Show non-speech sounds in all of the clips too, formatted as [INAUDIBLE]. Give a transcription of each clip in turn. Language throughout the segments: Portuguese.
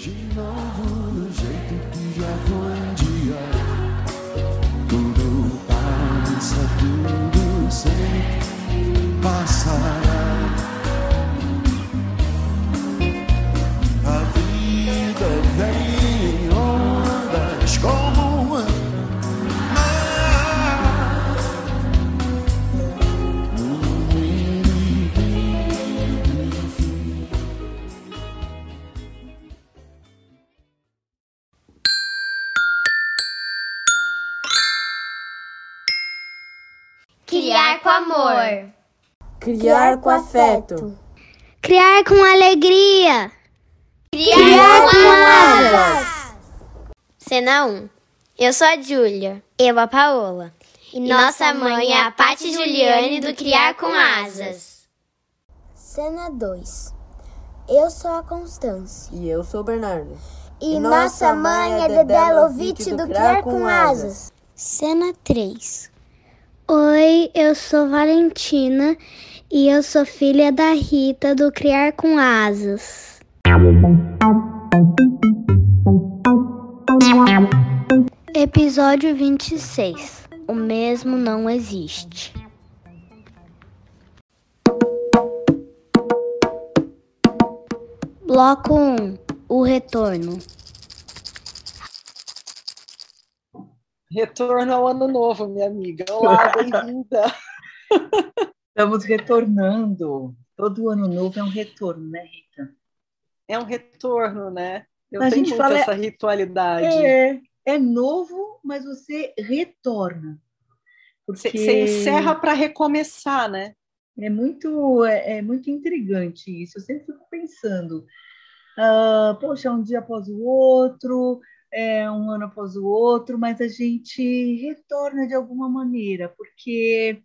De novo do jeito que já foi Criar com afeto. Criar com alegria. Criar, com asas. Cena 1. Eu sou a Júlia. Eu a Paola. E, nossa mãe é a Paty Juliane do Criar com Asas. Cena 2. Eu sou a Constância. E eu sou o Bernardo. E, nossa mãe é Dedé Lovitch do Criar com Asas. Cena 3. Oi, eu sou Valentina e eu sou filha da Rita do Criar com Asas. Episódio 26. O mesmo não existe. Bloco 1. O retorno. Retorno ao ano novo, minha amiga. Olá, bem-vinda. [LAUGHS] Estamos retornando. Todo ano novo é um retorno, né, Rita? É um retorno, né? Eu A tenho gente muito fala- essa ritualidade. É, é novo, mas você retorna. Você, Porque você encerra para recomeçar, né? é muito, é, é muito intrigante isso. Eu sempre fico pensando, ah, poxa, um dia após o outro, é, um ano após o outro, mas a gente retorna de alguma maneira, porque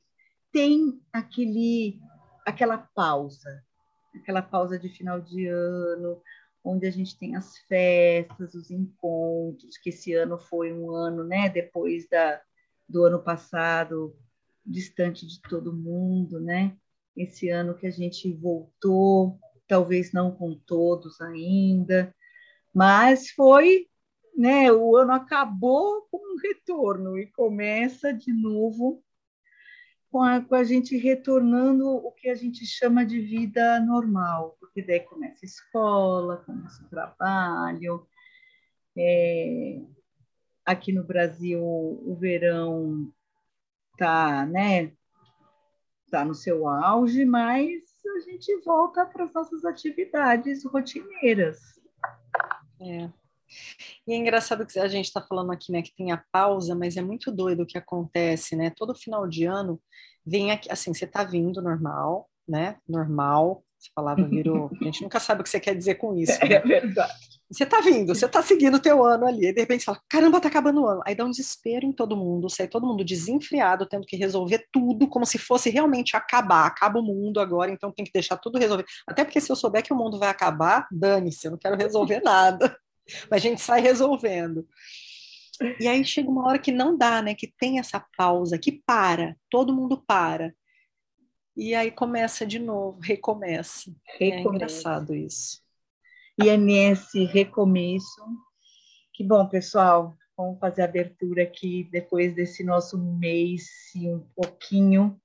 tem aquele, aquela pausa, aquela pausa de final de ano, onde a gente tem as festas, os encontros, que esse ano foi um ano, né, depois da, do ano passado, distante de todo mundo, né? Esse ano que a gente voltou, talvez não com todos ainda, mas foi, né? O ano acabou com um retorno e começa de novo com a, com a gente retornando o que a gente chama de vida normal, porque daí começa a escola, começa o trabalho. É, aqui no Brasil, o verão tá, né? Tá no seu auge, mas a gente volta para as nossas atividades rotineiras. É. E é engraçado que a gente está falando aqui, né, que tem a pausa, mas é muito doido o que acontece, né? Todo final de ano vem aqui, assim, você está vindo normal, né? Normal, essa palavra virou. A gente nunca sabe o que você quer dizer com isso. [LAUGHS] né? É verdade. Você tá vindo, você tá seguindo o teu ano ali, aí de repente você fala, caramba, tá acabando o ano. Aí dá um desespero em todo mundo, sai todo mundo desenfreado, tendo que resolver tudo, como se fosse realmente acabar, acaba o mundo agora, então tem que deixar tudo resolvido. Até porque se eu souber que o mundo vai acabar, dane-se, eu não quero resolver nada. Mas [LAUGHS] a gente sai resolvendo. E aí chega uma hora que não dá, né? Que tem essa pausa, que para, todo mundo para. E aí começa de novo, recomeça. É Recomeça. engraçado isso. E é nesse recomeço que, bom, pessoal, vamos fazer a abertura aqui depois desse nosso mês um pouquinho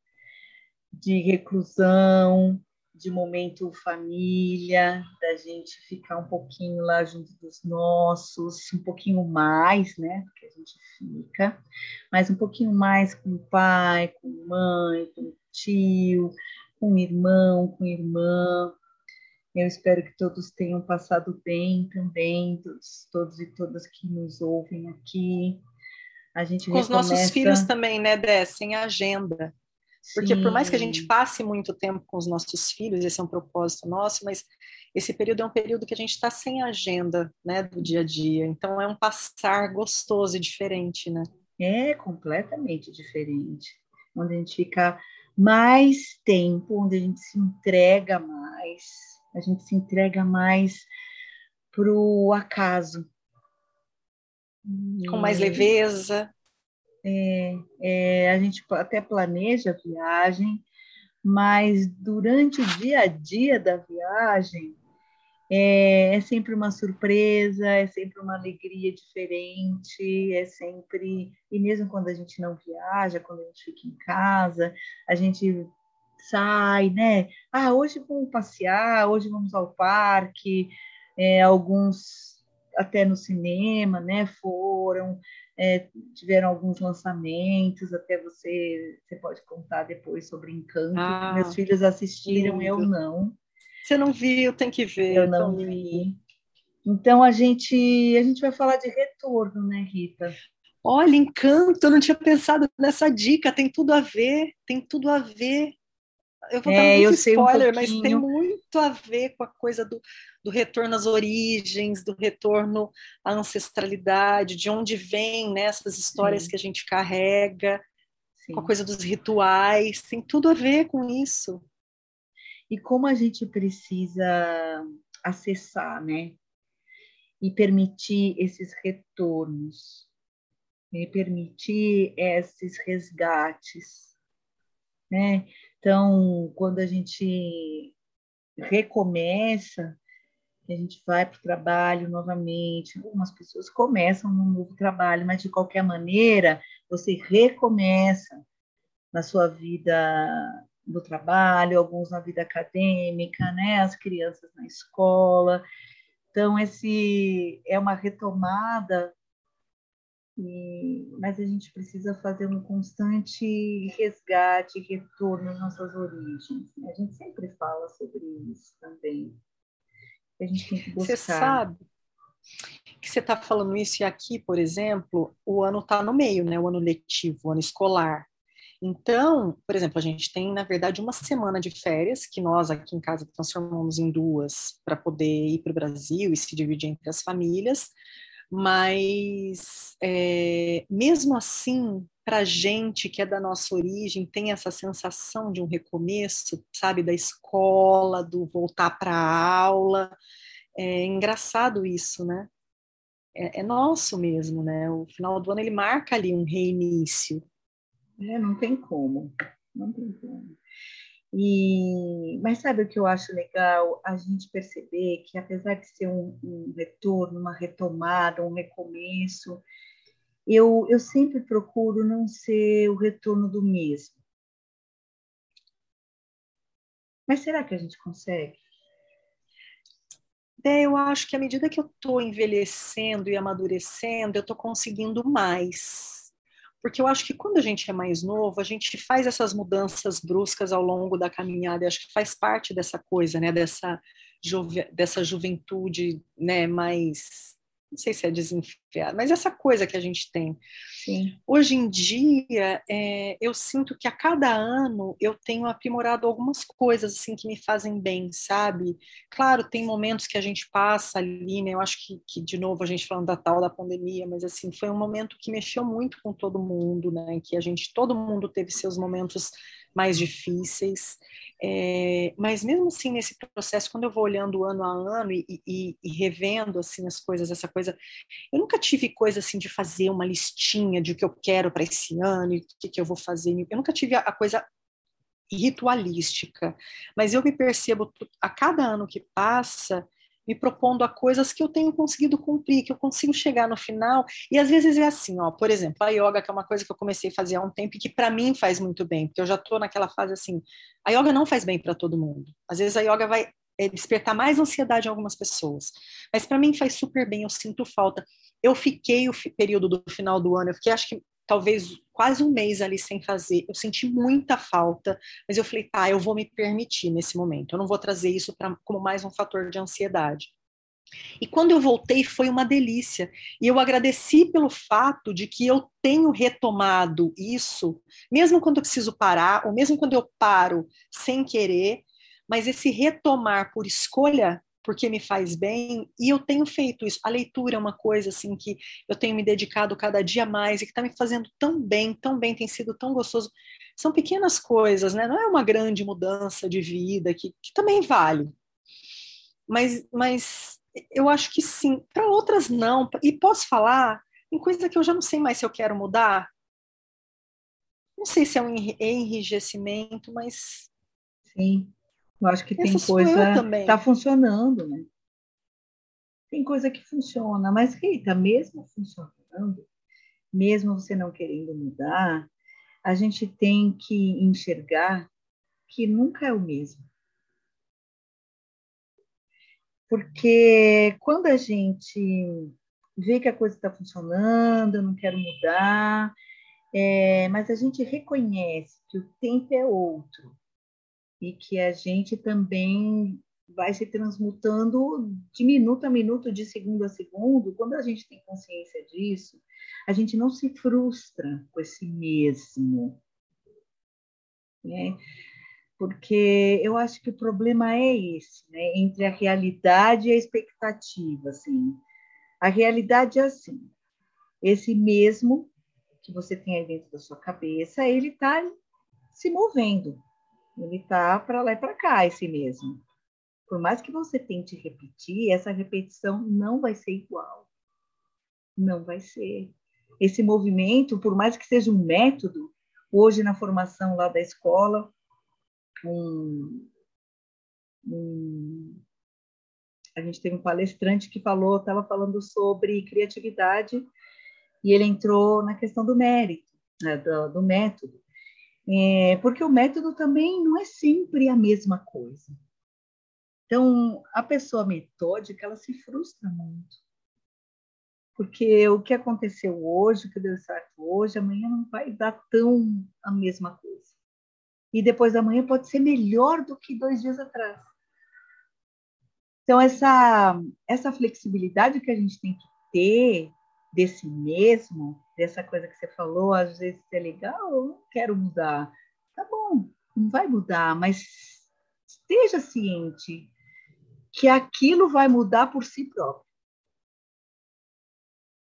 de reclusão, de momento família, da gente ficar um pouquinho lá junto dos nossos, um pouquinho mais, né? Porque a gente fica, mas um pouquinho mais com o pai, com mãe, com tio, com irmão, com irmã. Eu espero que todos tenham passado bem também, todos, todos e todas que nos ouvem aqui. A gente Com os nossos recomeça- filhos também, né, Dé? Sem agenda. Porque por mais que a Sim. gente passe muito tempo com os nossos filhos, esse é um propósito nosso, mas esse período é um período que a gente está sem agenda, né, do dia a dia. Então é um passar gostoso e diferente, né? É completamente diferente. Onde a gente fica mais tempo, onde a gente se entrega mais, a gente se entrega mais para o acaso. Com mais leveza. É, a gente até planeja a viagem, mas durante o dia a dia da viagem, É, é, sempre uma surpresa, é sempre uma alegria diferente, é sempre. E mesmo quando a gente não viaja, quando a gente fica em casa, a gente sai, né? Ah, hoje vamos passear, hoje vamos ao parque, é, alguns até no cinema, né? Foram, é, tiveram alguns lançamentos, até você, você pode contar depois sobre Encanto, ah, meus filhos assistiram, lindo. eu não. Você não viu, tem que ver. Eu não vi. Então a gente a gente vai falar de retorno, né, Rita? Olha, encanto, eu não tinha pensado nessa dica, tem tudo a ver, tem tudo a ver. Eu vou é, dar muito spoiler, um mas tem muito a ver com a coisa do, do retorno às origens, do retorno à ancestralidade, de onde vem né, essas histórias Sim. que a gente carrega, Sim. com a coisa dos rituais, tem tudo a ver com isso e como a gente precisa acessar, né? E permitir esses retornos, e permitir esses resgates, né? Então, quando a gente recomeça, a gente vai para o trabalho novamente, algumas pessoas começam um novo trabalho, mas de qualquer maneira, você recomeça na sua vida do trabalho, alguns na vida acadêmica, né? As crianças na escola. Então esse é uma retomada, e, mas a gente precisa fazer um constante resgate, retorno às nossas origens. Né? A gente sempre fala sobre isso também. A gente tem que buscar. Você sabe que você está falando isso e aqui, por exemplo, o ano está no meio, né? O ano letivo, o ano escolar. Então, por exemplo, a gente tem, na verdade, uma semana de férias, que nós aqui em casa transformamos em duas para poder ir para o Brasil e se dividir entre as famílias, mas é, mesmo assim, para gente que é da nossa origem, tem essa sensação de um recomeço, sabe, da escola, do voltar para a aula. É engraçado isso, né? É, é nosso mesmo, né? O final do ano ele marca ali um reinício. É, não tem como, não tem como. E, mas sabe o que eu acho legal? A gente perceber que, apesar de ser um, um retorno, uma retomada, um recomeço, eu, eu sempre procuro não ser o retorno do mesmo. Mas será que a gente consegue? É, eu acho que à medida que eu estou envelhecendo e amadurecendo, eu estou conseguindo mais porque eu acho que quando a gente é mais novo, a gente faz essas mudanças bruscas ao longo da caminhada, e acho que faz parte dessa coisa, né, dessa, juve, dessa juventude, né, mais não sei se é desenfiado, mas essa coisa que a gente tem. Sim. Hoje em dia, é, eu sinto que a cada ano eu tenho aprimorado algumas coisas assim que me fazem bem, sabe? Claro, tem momentos que a gente passa ali, né? Eu acho que, que de novo a gente falando da tal da pandemia, mas assim foi um momento que mexeu muito com todo mundo, né? Que a gente, todo mundo teve seus momentos mais difíceis. É, mas mesmo assim, nesse processo, quando eu vou olhando ano a ano e, e, e, revendo assim as coisas, essa coisa, eu nunca tive coisa assim de fazer uma listinha de o que eu quero para esse ano e o que, que eu vou fazer. Eu nunca tive a, a coisa ritualística, mas eu me percebo a cada ano que passa me propondo a coisas que eu tenho conseguido cumprir, que eu consigo chegar no final. E às vezes é assim, ó, por exemplo, a yoga, que é uma coisa que eu comecei a fazer há um tempo e que para mim faz muito bem, porque eu já estou naquela fase assim, a yoga não faz bem para todo mundo. Às vezes a yoga vai é, despertar mais ansiedade em algumas pessoas, mas para mim faz super bem, eu sinto falta. Eu fiquei o período do final do ano, eu fiquei acho que talvez quase um mês ali sem fazer. Eu senti muita falta, mas eu falei, tá, eu vou me permitir nesse momento. Eu não vou trazer isso pra, como mais um fator de ansiedade. E quando eu voltei, foi uma delícia. E eu agradeci pelo fato de que eu tenho retomado isso, mesmo quando eu preciso parar, ou mesmo quando eu paro sem querer, mas esse retomar por escolha porque me faz bem, e eu tenho feito isso. A leitura é uma coisa assim que eu tenho me dedicado cada dia mais e que está me fazendo tão bem, tão bem, tem sido tão gostoso. São pequenas coisas, né? Não é uma grande mudança de vida que, que também vale. Mas, mas eu acho que sim. Para outras não. E posso falar em coisa que eu já não sei mais se eu quero mudar. Não sei se é um enrijecimento, mas sim. Eu acho que tem coisa. Está funcionando, né? Tem coisa que funciona, mas Rita, mesmo funcionando, mesmo você não querendo mudar, a gente tem que enxergar que nunca é o mesmo. Porque quando a gente vê que a coisa está funcionando, eu não quero mudar, é, mas a gente reconhece que o tempo é outro e que a gente também vai se transmutando de minuto a minuto, de segundo a segundo. Quando a gente tem consciência disso, a gente não se frustra com esse mesmo. Né? Porque eu acho que o problema é esse, né? entre a realidade e a expectativa. Assim. A realidade é assim: esse mesmo que você tem aí dentro da sua cabeça, ele está se movendo, ele está para lá e para cá, esse mesmo. Por mais que você tente repetir, essa repetição não vai ser igual. Não vai ser. Esse movimento, por mais que seja um método, hoje na formação lá da escola, um, um, a gente teve um palestrante que falou, estava falando sobre criatividade e ele entrou na questão do mérito, né, do, do, método, é, porque o método também não é sempre a mesma coisa. Então, a pessoa metódica, ela se frustra muito. Porque o que aconteceu hoje, o que deu certo hoje, amanhã não vai dar tão a mesma coisa. E depois da manhã pode ser melhor do que dois dias atrás. Então, essa, essa flexibilidade que a gente tem que ter desse mesmo, dessa coisa que você falou, às vezes é legal, eu não quero mudar. Tá bom, não vai mudar, mas esteja ciente que aquilo vai mudar por si próprio.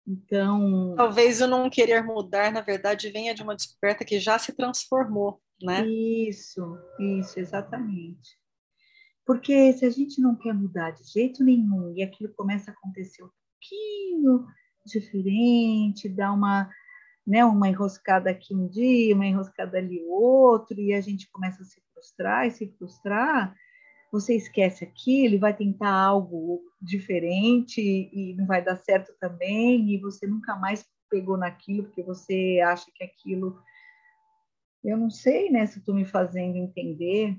Então. Talvez o não querer mudar, na verdade, venha de uma descoberta que já se transformou, né? Isso, isso, exatamente. Porque se a gente não quer mudar de jeito nenhum e aquilo começa a acontecer um pouquinho diferente, dá uma, né, uma enroscada aqui um dia, uma enroscada ali outro, e a gente começa a se frustrar e se frustrar, você esquece aquilo vai tentar algo diferente e não vai dar certo também, e você nunca mais pegou naquilo porque você acha que aquilo. Eu não sei né, se estou me fazendo entender,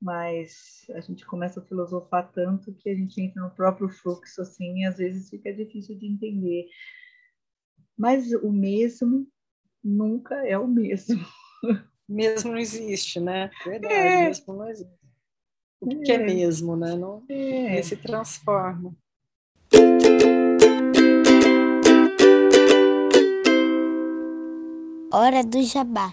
mas a gente começa a filosofar tanto que a gente entra no próprio fluxo assim e às vezes fica difícil de entender. Mas o mesmo nunca é o mesmo. [LAUGHS] Mesmo não existe, né? Verdade, é. mesmo não existe. O que é, é mesmo, né? Não é. se transforma. Hora do jabá.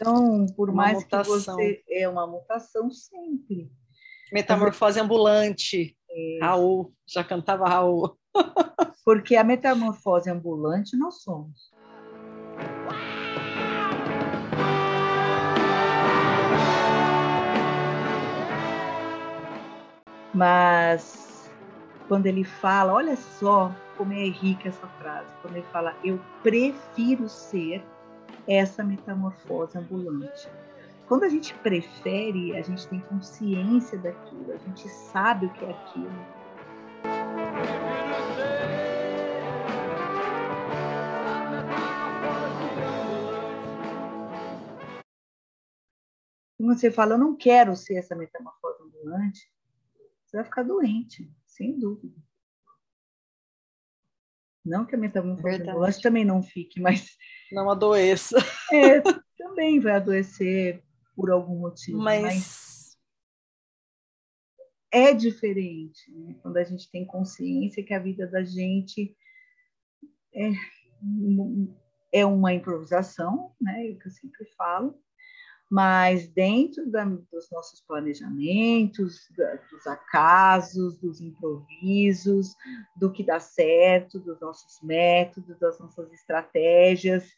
Então, por uma mais mutação. que você é uma mutação sempre. Metamorfose ambulante. É. Raul, já cantava Raul. [LAUGHS] Porque a metamorfose ambulante nós somos. Mas quando ele fala, olha só como é rica essa frase, quando ele fala, eu prefiro ser essa metamorfose ambulante. Quando a gente prefere, a gente tem consciência daquilo, a gente sabe o que é aquilo. Quando você fala, eu não quero ser essa metamorfose ambulante, você vai ficar doente, sem dúvida. Não que a metamorfose ambulante também não fique, mas. Não adoeça. É, também vai adoecer por algum motivo. Mas, mas é diferente né? quando a gente tem consciência que a vida da gente é, é uma improvisação, né? É o que eu sempre falo, mas dentro da, dos nossos planejamentos, da, dos acasos, dos improvisos, do que dá certo, dos nossos métodos, das nossas estratégias.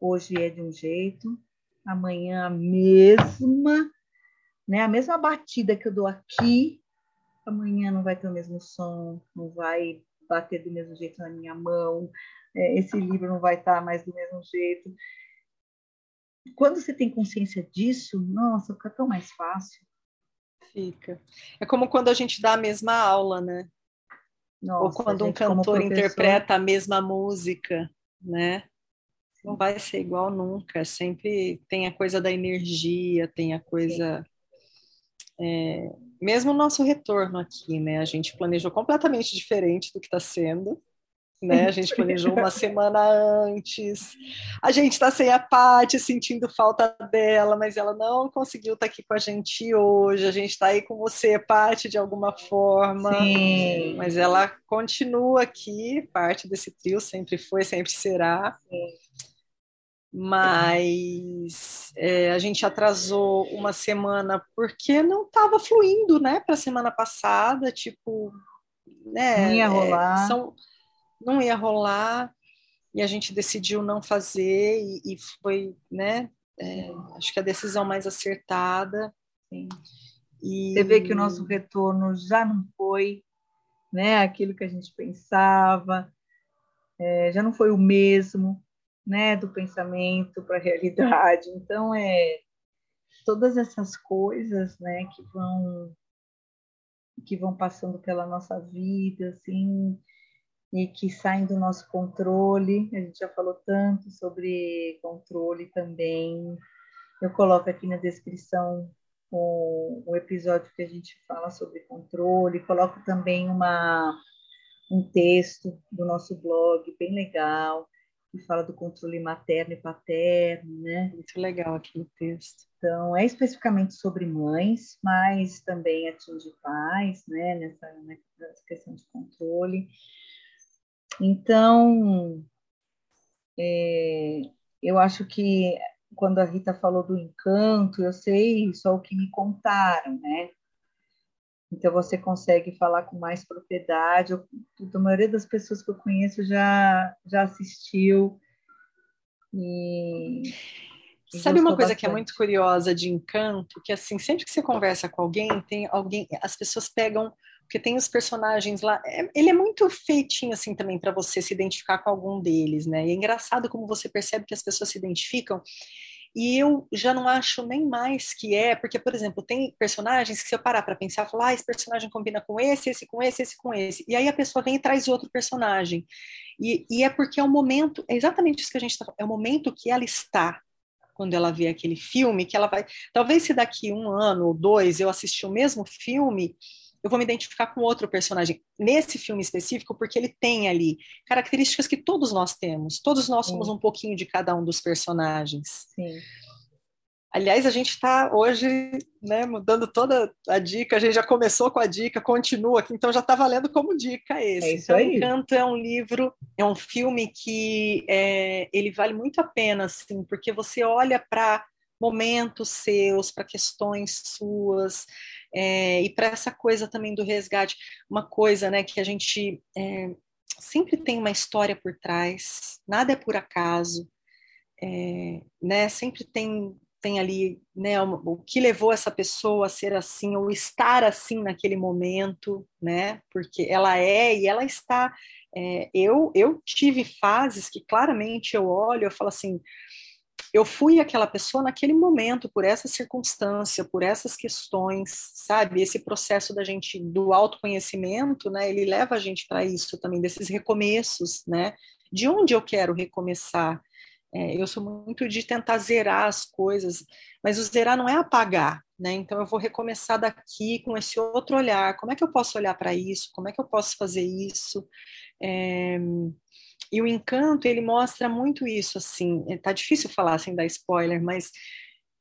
Hoje é de um jeito, amanhã a mesma, né? A mesma batida que eu dou aqui, amanhã não vai ter o mesmo som, não vai bater do mesmo jeito na minha mão, é, esse livro não vai estar mais do mesmo jeito quando você tem consciência disso, nossa, fica tão mais fácil. Fica. É como quando a gente dá a mesma aula, né? Nossa, Ou quando um cantor interpreta a mesma música, né? Não vai ser igual nunca. Sempre tem a coisa da energia, tem a coisa. É, mesmo o nosso retorno aqui, né? A gente planejou completamente diferente do que está sendo né? A gente planejou uma semana antes. A gente está sem a Paty, sentindo falta dela, mas ela não conseguiu estar tá aqui com a gente hoje. A gente está aí com você, Paty, de alguma forma. Sim. Mas ela continua aqui, parte desse trio, sempre foi, sempre será. Sim. Mas é, a gente atrasou uma semana porque não estava fluindo, né? Para a semana passada, tipo, né? Não ia rolar. É, são, não ia rolar e a gente decidiu não fazer e, e foi, né? É, acho que a decisão mais acertada. Sim. E... Você vê que o nosso retorno já não foi, né? Aquilo que a gente pensava, é, já não foi o mesmo, né? Do pensamento para a realidade. Então é todas essas coisas, né? Que vão que vão passando pela nossa vida, assim, e que saem do nosso controle. A gente já falou tanto sobre controle também. Eu coloco aqui na descrição o, o episódio que a gente fala sobre controle. Coloco também uma, um texto do nosso blog bem legal que fala do controle materno e paterno, né? Muito legal aqui o texto. Então, é especificamente sobre mães, mas também atinge pais, né? Nessa, nessa questão de controle. Então, é, eu acho que quando a Rita falou do encanto, eu sei só o que me contaram, né? Então você consegue falar com mais propriedade. Eu, a maioria das pessoas que eu conheço já já assistiu e Sabe uma coisa bastante. que é muito curiosa de encanto, que assim, sempre que você conversa com alguém, tem alguém, as pessoas pegam porque tem os personagens lá. É, ele é muito feitinho assim também para você se identificar com algum deles, né? E é engraçado como você percebe que as pessoas se identificam. E eu já não acho nem mais que é, porque, por exemplo, tem personagens que se eu parar para pensar, falar, ah, esse personagem combina com esse, esse com esse, esse com esse. E aí a pessoa vem e traz outro personagem. E, e é porque é o momento, é exatamente isso que a gente está falando, é o momento que ela está quando ela vê aquele filme, que ela vai. Talvez se daqui um ano ou dois eu assistir o mesmo filme, eu vou me identificar com outro personagem nesse filme específico, porque ele tem ali características que todos nós temos. Todos nós somos um pouquinho de cada um dos personagens. Sim. Aliás, a gente está hoje né, mudando toda a dica, a gente já começou com a dica, continua aqui, então já está valendo como dica esse. É isso aí. Então, Encanto é um livro, é um filme que é, ele vale muito a pena, assim, porque você olha para momentos seus, para questões suas, é, e para essa coisa também do resgate, uma coisa né, que a gente é, sempre tem uma história por trás, nada é por acaso, é, né, sempre tem, tem ali né, o, o, que levou essa pessoa a ser assim, ou estar assim naquele momento, né, porque ela é e ela está. É, eu, eu tive fases que claramente eu olho, eu falo assim, eu fui aquela pessoa naquele momento, por essa circunstância, por essas questões, sabe? Esse processo da gente, do autoconhecimento, né? Ele leva a gente para isso também, desses recomeços, né? De onde eu quero recomeçar? É, eu sou muito de tentar zerar as coisas, mas o zerar não é apagar, né? Então eu vou recomeçar daqui com esse outro olhar. Como é que eu posso olhar para isso? Como é que eu posso fazer isso? É, e o encanto, ele mostra muito isso, assim, é, tá difícil falar sem dar spoiler, mas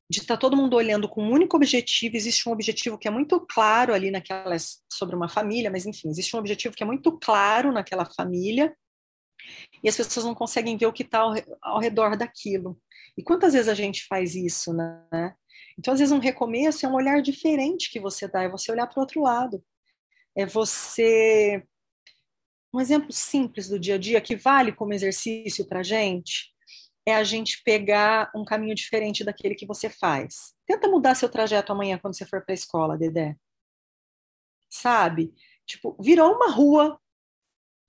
de estar tá todo mundo olhando com um único objetivo, existe um objetivo que é muito claro ali naquela, sobre uma família, mas enfim, existe um objetivo que é muito claro naquela família, e as pessoas não conseguem ver o que está ao, ao redor daquilo. E quantas vezes a gente faz isso, né? Então, às vezes, um recomeço é um olhar diferente que você dá, é você olhar para o outro lado. É você. Um exemplo simples do dia a dia que vale como exercício para a gente é a gente pegar um caminho diferente daquele que você faz. Tenta mudar seu trajeto amanhã quando você for para a escola, Dedé. Sabe? Tipo, virou uma rua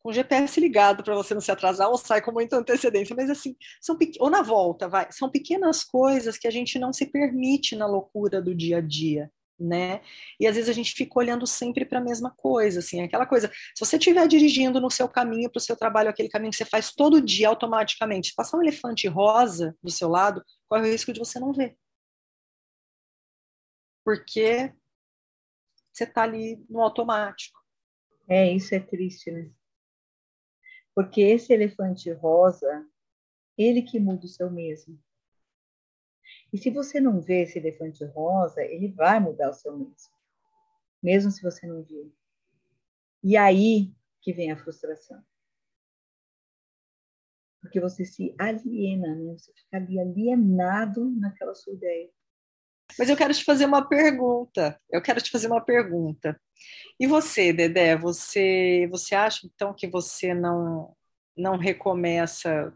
com o GPS ligado para você não se atrasar ou sai com muita antecedência, mas assim, são ou na volta, vai, são pequenas coisas que a gente não se permite na loucura do dia a dia, né? E às vezes a gente fica olhando sempre para a mesma coisa, assim, aquela coisa. Se você estiver dirigindo no seu caminho para o seu trabalho, aquele caminho que você faz todo dia automaticamente, passar um elefante rosa do seu lado, corre o risco de você não ver. Porque você está ali no automático. É, isso é triste, né? Porque esse elefante rosa, ele que muda o seu mesmo. E se você não vê esse elefante rosa, ele vai mudar o seu mesmo. Mesmo se você não viu. E aí que vem a frustração. Porque você se aliena, né? Você fica ali alienado naquela sua ideia. Mas eu quero te fazer uma pergunta. Eu quero te fazer uma pergunta. E você, Dedé, você, você acha então que você não, não recomeça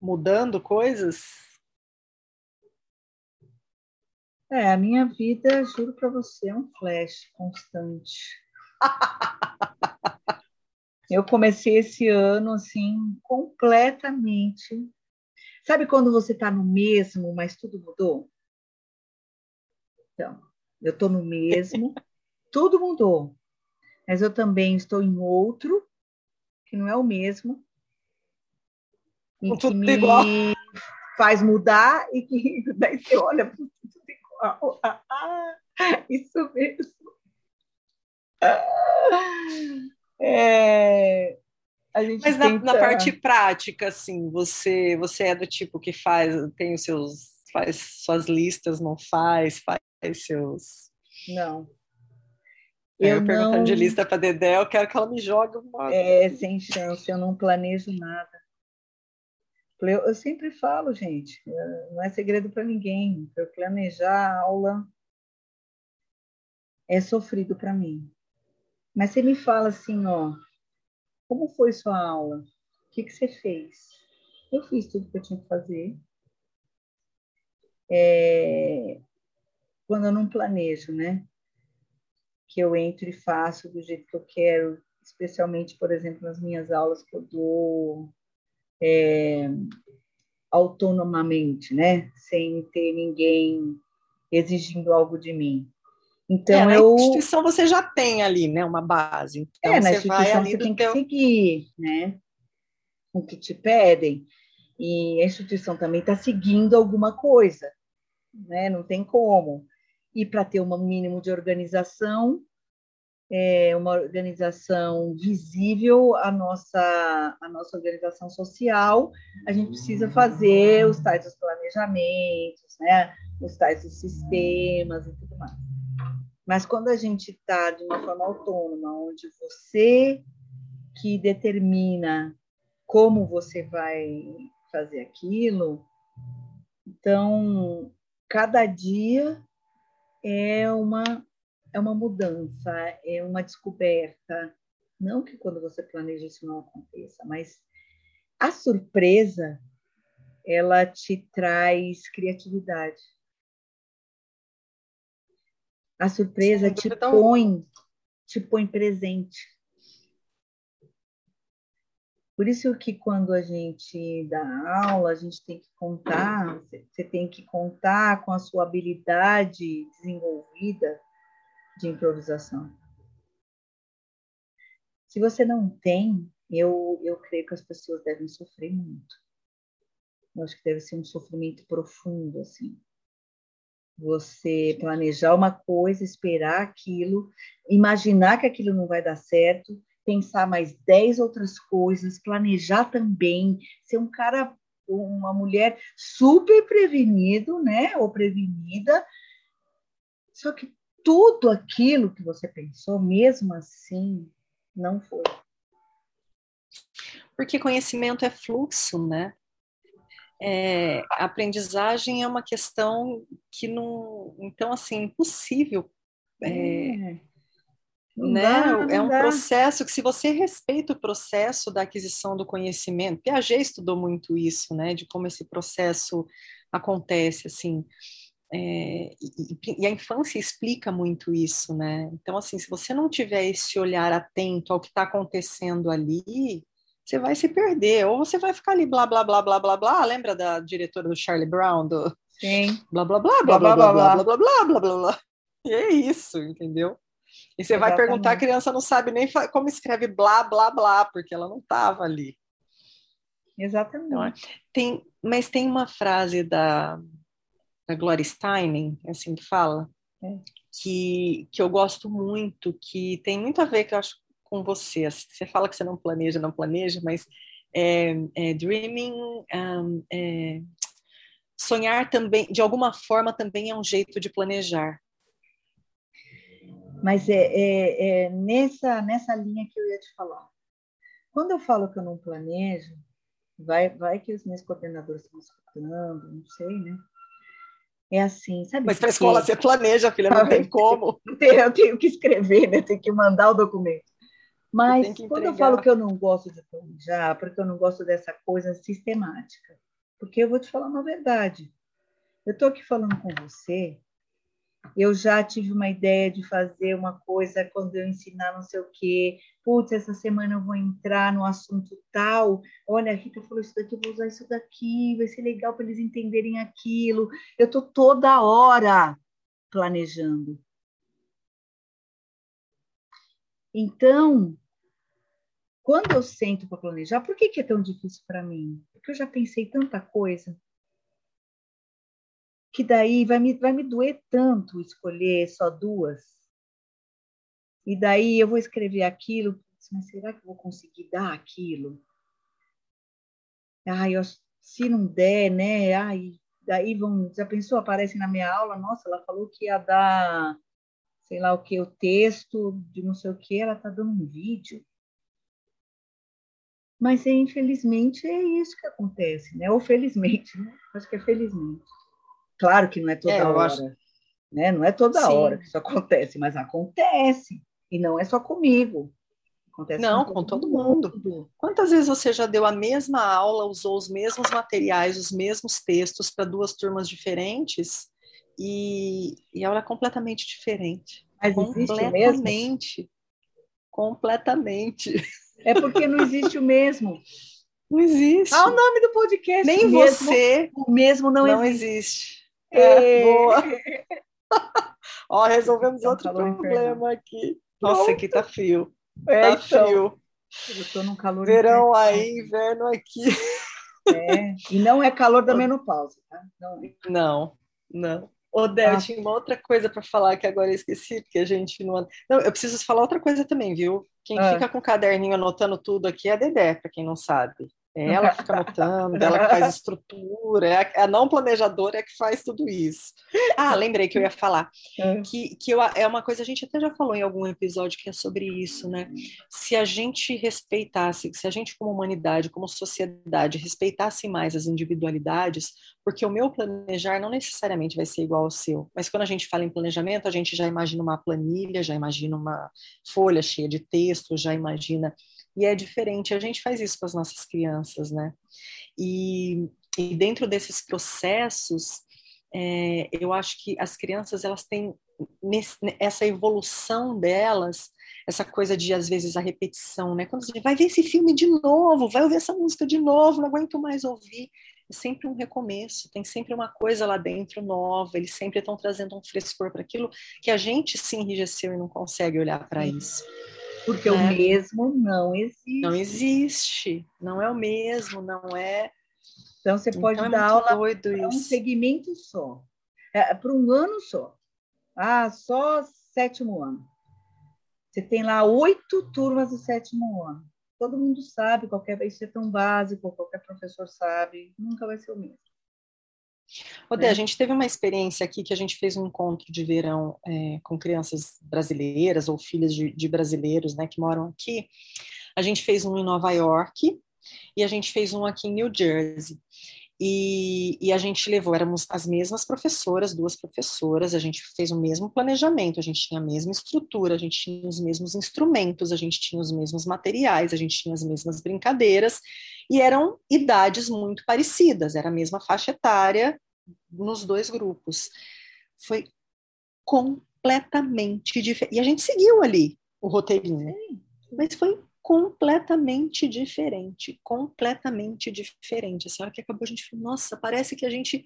mudando coisas? É, a minha vida, juro para você, é um flash constante. [LAUGHS] Eu comecei esse ano assim completamente. Sabe quando você está no mesmo, mas tudo mudou? Então, eu estou no mesmo, [LAUGHS] tudo mudou. Mas eu também estou em outro, que não é o mesmo, e que me igual. faz mudar e que [LAUGHS] daí você olha tudo igual. Ah, ah, isso mesmo. É, Mas na, tenta... na, parte prática, assim, você você é do tipo que faz, tem os seus, faz suas listas, não faz, faz seus. Não. Eu, eu perguntando não... de lista para Dedé, eu quero que ela me jogue uma. É, sem chance, eu não planejo nada. Eu, sempre falo, gente, é, não é segredo para ninguém. Eu planejar a aula é sofrido para mim. Mas você me fala assim, ó, como foi sua aula? O que, que você fez? Eu fiz tudo que eu tinha que fazer. É, quando eu não planejo, né? Que eu entro e faço do jeito que eu quero, especialmente, por exemplo, nas minhas aulas que eu dou é, autonomamente, né? Sem ter ninguém exigindo algo de mim. Então, é, na eu... instituição você já tem ali, né, uma base. Então, é, na instituição você tem teu... que seguir, né, o que te pedem. E a instituição também está seguindo alguma coisa, né, não tem como e para ter um mínimo de organização, é, uma organização visível a nossa a nossa organização social, a gente precisa fazer os tais dos planejamentos, né, os tais dos sistemas e tudo mais. Mas quando a gente está de uma forma autônoma, onde você que determina como você vai fazer aquilo, então cada dia é uma é uma mudança, é uma descoberta. Não que quando você planeja isso não aconteça, mas a surpresa ela te traz criatividade. A surpresa Sim, te põe te põe presente. Por isso que quando a gente dá aula, a gente tem que contar, você tem que contar com a sua habilidade desenvolvida de improvisação. Se você não tem, eu, eu creio que as pessoas devem sofrer muito. Eu acho que deve ser um sofrimento profundo, assim. Você planejar uma coisa, esperar aquilo, imaginar que aquilo não vai dar certo, pensar mais dez outras coisas, planejar também, ser um cara, uma mulher super prevenido, né? Ou prevenida. Só que tudo aquilo que você pensou, mesmo assim, não foi. Porque conhecimento é fluxo, né? É, a aprendizagem é uma questão que não. Então, assim, impossível. É, É. né? dá, é um dá. processo que, se você respeita o processo da aquisição do conhecimento, Piaget estudou muito isso, né? De como esse processo acontece, assim. É, e, e- e a infância explica muito isso, né? Então, assim, se você não tiver esse olhar atento ao que está acontecendo ali, você vai se perder, ou você vai ficar ali blá, blá, blá, blá, blá, blá. Lembra da diretora do Charlie Brown, do Sim. blá, blá, blá, blá, blá, blá, blá, blá, blá, blá, blá, blá, blá. E é isso, entendeu? E você vai perguntar, a Exatamente. criança não sabe nem como escreve blá, blá, blá, porque ela não estava ali. Exatamente. Tem, mas tem uma frase da, da Gloria Steinem, é assim que fala, É. que, que eu gosto muito, que tem muito a ver, que eu acho, com você. Assim, Você fala que você não planeja, não planeja, mas é, é, dreaming, um, é, sonhar também, de alguma forma, também é um jeito de planejar. Mas é, é, é nessa, nessa linha que eu ia te falar. Quando eu falo que eu não planejo, vai, vai que os meus coordenadores estão escutando, não sei, né? É assim, sabe? Mas para a quê? escola você planeja, filha, não tem como. [LAUGHS] Eu tenho- que escrever, né? Tenho que mandar o documento. Mas quando eu falo que eu não gosto de planejar, porque eu não gosto dessa coisa sistemática, porque eu vou te falar uma verdade. Eu estou aqui falando com você, eu já tive uma ideia de fazer uma coisa quando eu ensinar não sei o quê. Putz, essa semana eu vou entrar no assunto tal. Olha, a Rita falou isso daqui, eu vou usar isso daqui, vai ser legal para eles entenderem aquilo. Eu estou toda hora planejando. Então, quando eu sento para planejar, por que, que é tão difícil para mim? Porque eu já pensei tanta coisa que daí vai me, vai me doer tanto escolher só duas. E daí eu vou escrever aquilo, mas será que eu vou conseguir dar aquilo? Ai, eu, se não der, né? Ai, daí vão, já pensou, aparece na minha aula, nossa, ela falou que ia dar, sei lá o que, o texto de não sei o que, ela tá dando um vídeo. Mas, infelizmente, é isso que acontece, né? Ou felizmente, né? Acho que é felizmente. Claro que não é toda É, hora, acho- né? Não é toda Sim. hora que isso acontece, mas acontece. E não é só comigo. Acontece Não, com todo mundo. Quantas vezes você já deu a mesma aula, usou os mesmos materiais, os mesmos textos para duas turmas diferentes e, e a aula é completamente diferente? Mas completamente. Completamente. É porque não existe o mesmo. Não existe. Ah, o nome do podcast. Nem mesmo, você O mesmo não, não, existe. existe. É. É, boa. [LAUGHS] Ó, resolvemos um outro problema aqui. Nossa, aqui tá frio. É, Tá então, frio. Eu tô num calor Verão aí, inverno aqui. É. E não é calor da menopausa, tá? Não. Não, não. Ô, Dé, Ah. eu tinha uma outra coisa para falar que agora eu esqueci, porque a gente não. Não, eu preciso falar outra coisa também, viu? Quem Ah. fica com o caderninho anotando tudo aqui é a Dedé, para quem não sabe. É ela que fica [LAUGHS] anotando, ela que faz estrutura, é a, a não planejadora é que faz tudo isso. Ah, lembrei que eu ia falar. É. que, que eu, é uma coisa, a gente até já falou em algum episódio que é sobre isso, né? Se a gente respeitasse, se a gente como humanidade, como sociedade, respeitasse mais as individualidades, porque o meu planejar não necessariamente vai ser igual ao seu, mas quando a gente fala em planejamento, a gente já imagina uma planilha, já imagina uma folha cheia de texto, já imagina. E é diferente, a gente faz isso com as nossas crianças, né? E, e dentro desses processos, é, eu acho que as crianças elas têm nesse, essa evolução delas, essa coisa de às vezes a repetição, né? Quando gente vai ver esse filme de novo, vai ouvir essa música de novo, não aguento mais ouvir. É sempre um recomeço, tem sempre uma coisa lá dentro nova, eles sempre estão trazendo um frescor para aquilo que a gente se enrijeceu e não consegue olhar para isso. Porque É. o mesmo não existe. Não existe, não é o mesmo, não é. Então, você pode então é dar aula para um segmento só, é, para um ano só. Ah, só sétimo ano. Você tem lá oito turmas do sétimo ano. Todo mundo sabe, qualquer isso é tão básico, qualquer professor sabe, nunca vai ser o mesmo. Odé, né? a gente teve uma experiência aqui que a gente fez um encontro de verão é, com crianças brasileiras ou filhas de, de brasileiros né, que moram aqui. A gente fez um em Nova York e a gente fez um aqui em New Jersey. E, e, a gente levou, éramos as mesmas professoras, duas professoras, a gente fez o mesmo planejamento, a gente tinha a mesma estrutura, a gente tinha os mesmos instrumentos, a gente tinha os mesmos materiais, a gente tinha as mesmas brincadeiras, e eram idades muito parecidas, era a mesma faixa etária nos dois grupos. Foi completamente diferente. E a gente seguiu ali o roteirinho, mas foi completamente diferente, completamente diferente. A hora que acabou, a gente falou, nossa, parece que a gente.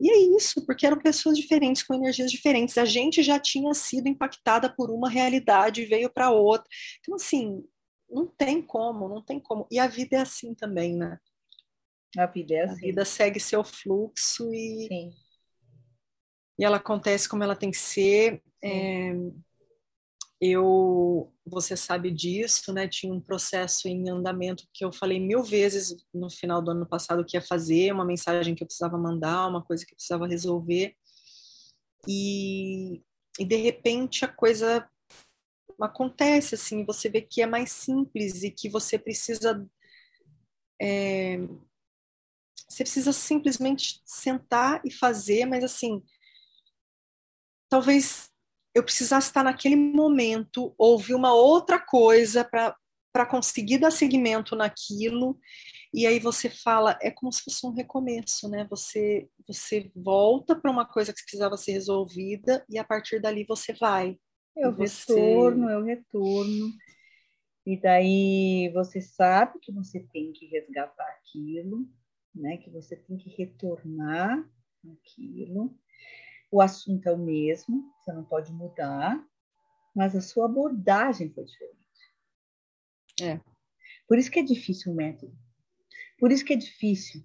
E é isso, porque eram pessoas diferentes, com energias diferentes. A gente já tinha sido impactada por uma realidade e veio para outra. Então, assim, não tem como, não tem como. E a vida é assim também, né? A vida é assim. A vida segue seu fluxo e. Sim. E ela acontece como ela tem que ser. É eu, você sabe disso, né? Tinha um processo em andamento que eu falei mil vezes no final do ano passado que ia fazer, uma mensagem que eu precisava mandar, uma coisa que eu precisava resolver. E, e de repente a coisa acontece assim, você vê que é mais simples e que você precisa é, você precisa simplesmente sentar e fazer, mas assim, talvez eu precisasse estar naquele momento, ouvir uma outra coisa para conseguir dar seguimento naquilo. E aí você fala, é como se fosse um recomeço, né? Você, você volta para uma coisa que precisava ser resolvida e a partir dali você vai. Eu você... retorno, eu retorno. E daí você sabe que você tem que resgatar aquilo, né? Que você tem que retornar aquilo o assunto é o mesmo, você não pode mudar, mas a sua abordagem foi diferente. É. Por isso que é difícil o método. Por isso que é difícil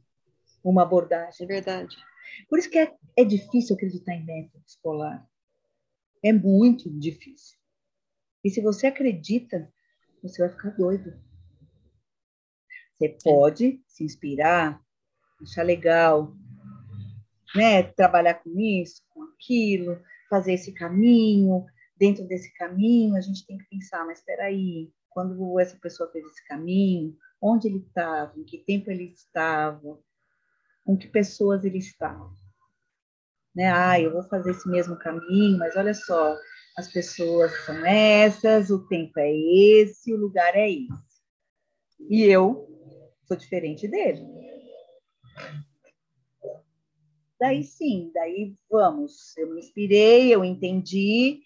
uma abordagem. É verdade. Por isso que é, é difícil acreditar em método escolar. É muito difícil. E se você acredita, você vai ficar doido. Você pode se inspirar, achar legal, né? Trabalhar com isso, com aquilo, fazer esse caminho. Dentro desse caminho, a gente tem que pensar, mas espera aí, quando essa pessoa fez esse caminho, onde ele estava, em que tempo ele estava, com que pessoas ele estava. Né? Ah, eu vou fazer esse mesmo caminho, mas olha só, as pessoas são essas, o tempo é esse, o lugar é esse. E eu sou diferente dele. Daí sim, daí vamos. Eu me inspirei, eu entendi.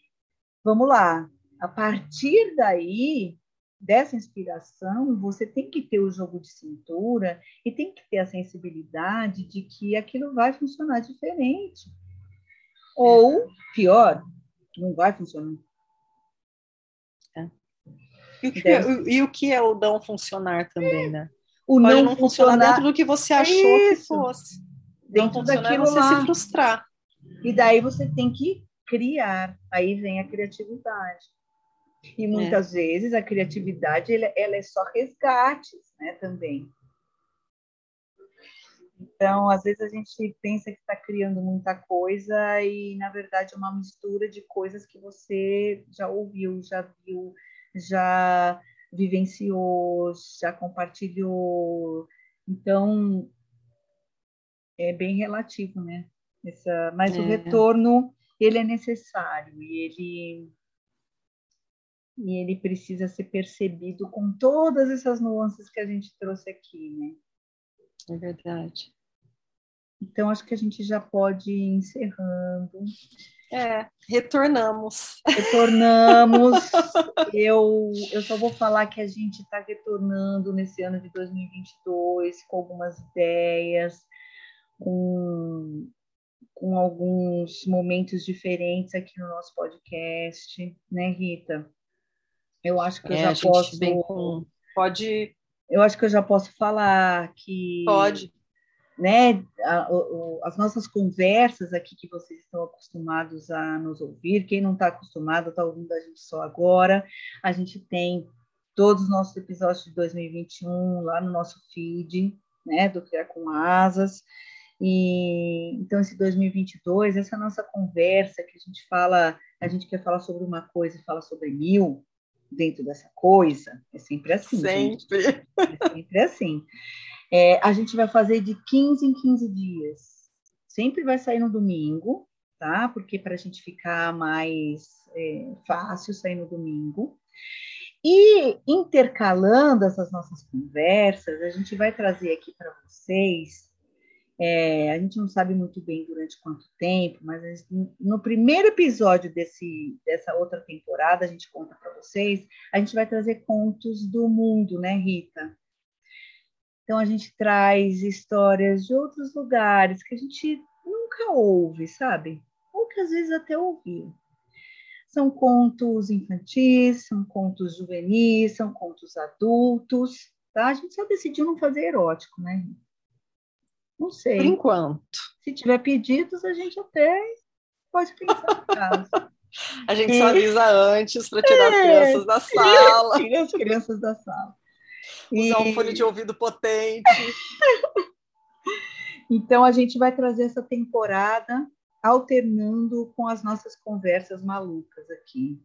Vamos lá. A partir daí, dessa inspiração, você tem que ter o jogo de cintura e tem que ter a sensibilidade de que aquilo vai funcionar diferente. Ou, pior, não vai funcionar. É. E, o que, é, e o que é o não funcionar também, né? O Pode não, não funcionar, funcionar dentro do que você achou é que fosse dentro daquilo você lá. se frustrar. E daí você tem que criar. Aí vem a criatividade. E é. muitas é. vezes a criatividade ela, ela é só resgates, né, também. Então, às vezes a gente pensa que está criando muita coisa e, na verdade, é uma mistura de coisas que você já ouviu, já viu, já vivenciou, já compartilhou. Então, é bem relativo, né? Essa, mas é. o retorno ele é necessário e ele e ele precisa ser percebido com todas essas nuances que a gente trouxe aqui, né? É verdade. Então acho que a gente já pode ir encerrando. É, retornamos. Retornamos. [LAUGHS] eu, eu só vou falar que a gente está retornando nesse ano de 2022 com algumas ideias, com, com alguns momentos diferentes aqui no nosso podcast, né, Rita? Eu acho que eu é, já posso. Com... Pode. Eu acho que eu já posso falar que. Pode. Né, a, as nossas conversas aqui que vocês estão acostumados a nos ouvir, quem não está acostumado, está ouvindo a gente só agora, a gente tem todos os nossos episódios de 2021 lá no nosso feed, né, do Criar com Asas. E então esse 2022, essa nossa conversa que a gente fala, a gente quer falar sobre uma coisa e fala sobre mil dentro dessa coisa, é sempre assim. Sempre. Gente. É sempre assim. É, a gente vai fazer de 15 em 15 dias. Sempre vai sair no domingo, tá? Porque para a gente ficar mais é, fácil sair no domingo. E intercalando essas nossas conversas, a gente vai trazer aqui para vocês. É, a gente não sabe muito bem durante quanto tempo, mas gente, no primeiro episódio desse, dessa outra temporada, a gente conta para vocês, a gente vai trazer contos do mundo, né, Rita? Então a gente traz histórias de outros lugares que a gente nunca ouve, sabe? Ou que às vezes até ouviu. São contos infantis, são contos juvenis, são contos adultos, tá? A gente só decidiu não fazer erótico, né? Não sei. Por enquanto. Se tiver pedidos, a gente até pode pensar no caso. A gente e... só avisa antes para tirar é, as crianças da sala. Tira as crianças da sala. Usar e... um fone de ouvido potente. [LAUGHS] então, a gente vai trazer essa temporada alternando com as nossas conversas malucas aqui,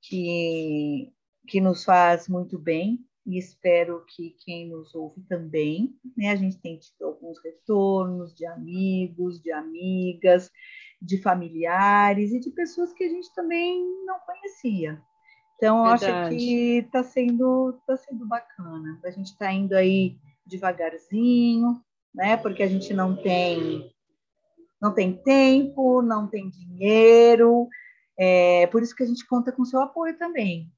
que, que nos faz muito bem e espero que quem nos ouve também. Né? A gente tem tido alguns retornos de amigos, de amigas, de familiares e de pessoas que a gente também não conhecia. Então, acho que está sendo, tá sendo bacana. A gente está indo aí devagarzinho, né? Porque a gente não tem não tem tempo, não tem dinheiro. É, por isso que a gente conta com seu apoio também.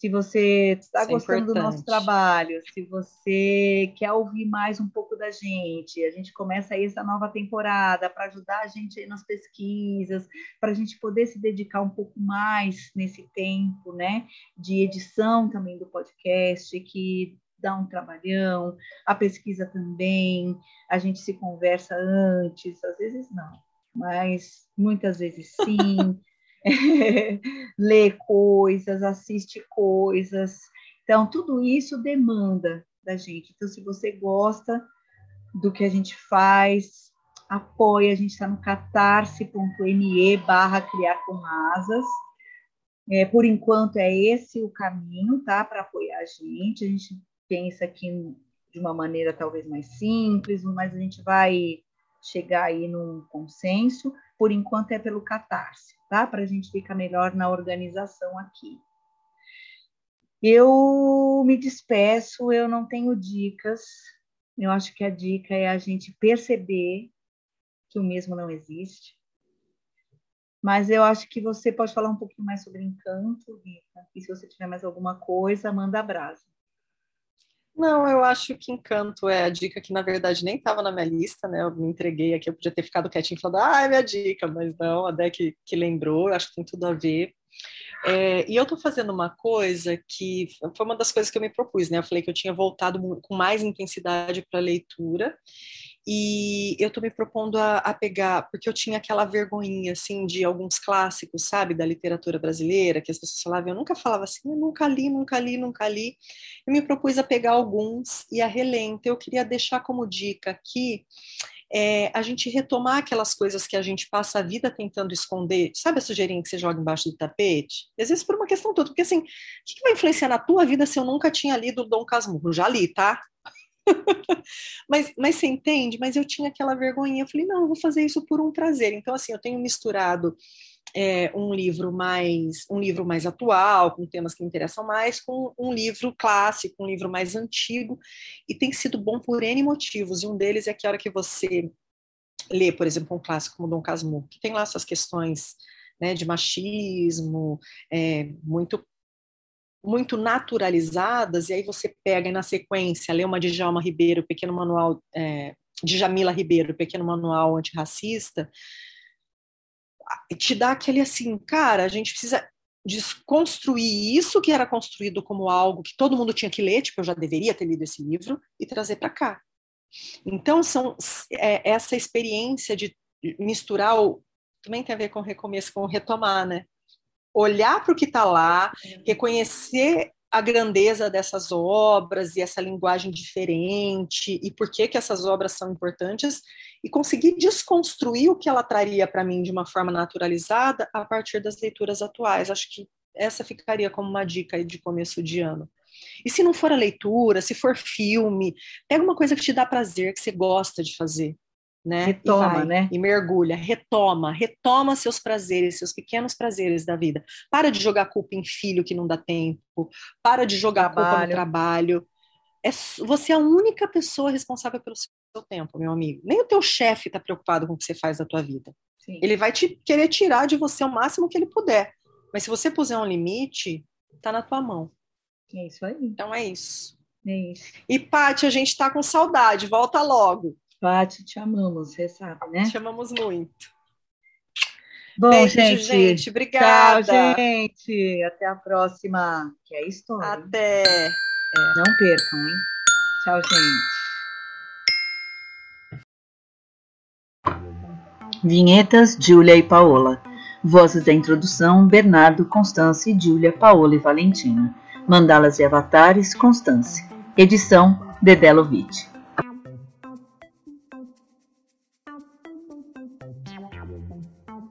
Se você está é gostando do nosso trabalho, se você quer ouvir mais um pouco da gente, a gente começa aí essa nova temporada para ajudar a gente aí nas pesquisas, para a gente poder se dedicar um pouco mais nesse tempo, né, de edição também do podcast, que dá um trabalhão, a pesquisa também, a gente se conversa antes, às vezes não, mas muitas vezes sim. [LAUGHS] [LAUGHS] lê coisas, assiste coisas. Então, tudo isso demanda da gente. Então, se você gosta do que a gente faz, apoia. A gente está no catarse.me barra criar com asas. É, por enquanto, é esse o caminho, tá? Para apoiar a gente. A gente pensa aqui de uma maneira talvez mais simples, mas a gente vai chegar aí num consenso. Por enquanto, é pelo catarse tá? Para a gente ficar melhor na organização aqui. Eu me despeço, eu não tenho dicas. Eu acho que a dica é a gente perceber que o mesmo não existe. Mas eu acho que você pode falar um pouquinho mais sobre encanto, Rita. E se você tiver mais alguma coisa, manda brasa. Não, eu acho que encanto é a dica que, na verdade, nem estava na minha lista, né? Eu me entreguei aqui, eu podia ter ficado quietinho falando, ah, é minha dica, mas não, a Dé que, que lembrou, eu acho que tem tudo a ver. É, e eu estou fazendo uma coisa que foi uma das coisas que eu me propus, né? Eu falei que eu tinha voltado com mais intensidade para a leitura, e eu estou me propondo a, a, pegar, porque eu tinha aquela vergonhinha, assim, de alguns clássicos, sabe, da literatura brasileira, que as pessoas falavam, eu nunca falava assim, eu nunca li, nunca li, nunca li. Eu me propus a pegar alguns e a reler. Então, eu queria deixar como dica aqui é, a gente retomar aquelas coisas que a gente passa a vida tentando esconder. Sabe a sujeirinha que você joga embaixo do tapete? às vezes por uma questão toda, porque assim, o que vai influenciar na tua vida se eu nunca tinha lido Dom Casmurro? Já li, tá? [LAUGHS] mas, mas você entende? Mas eu tinha aquela vergonhinha. Eu falei, não, eu vou fazer isso por um prazer. Então, assim, eu tenho misturado é, um livro mais um livro mais atual, com temas que me interessam mais, com um livro clássico, um livro mais antigo, e tem sido bom por N motivos. E um deles é que a hora que você lê, por exemplo, um clássico como Dom Casmurro, que tem lá essas questões né, de machismo, é, muito muito naturalizadas, e aí você pega e na sequência lê uma Djalma Ribeiro, Pequeno Manual, é, de Jamila Ribeiro, Pequeno Manual Antirracista, te dá aquele assim, cara, a gente precisa desconstruir isso que era construído como algo que todo mundo tinha que ler, tipo, eu já deveria ter lido esse livro, e trazer para cá. Então, são é, essa experiência de misturar, o, também tem a ver com recomeço, com retomar, né? Olhar para o que está lá, uhum. reconhecer a grandeza dessas obras e essa linguagem diferente e por que que essas obras são importantes e conseguir desconstruir o que ela traria para mim de uma forma naturalizada a partir das leituras atuais. Acho que essa ficaria como uma dica de começo de ano. E se não for a leitura, se for filme, pega uma coisa que te dá prazer, que você gosta de fazer. Né? Retoma, e vai, né? E mergulha, retoma, retoma seus prazeres, seus pequenos prazeres da vida. Para de jogar culpa em filho que não dá tempo, para de jogar Trabalho. culpa no trabalho. É, você é a única pessoa responsável pelo seu tempo, meu amigo. Nem o teu chefe está preocupado com o que você faz da tua vida. Sim. Ele vai te querer tirar de você o máximo que ele puder. Mas se você puser um limite, tá na tua mão. É isso aí. Então é isso. É isso. E, Paty, a gente tá com saudade. Volta logo. Paty, te amamos, você sabe, né? Te amamos muito. Bom, Beijo, gente. gente. Obrigada. Tchau, gente. Até a próxima. Que é história. Até. Não percam, hein? Tchau, gente. Vinhetas, Júlia e Paola. Vozes da introdução, Bernardo, Constância, Júlia, Paola e Valentina. Mandalas e avatares, Constância. Edição, Dedé Lovitch.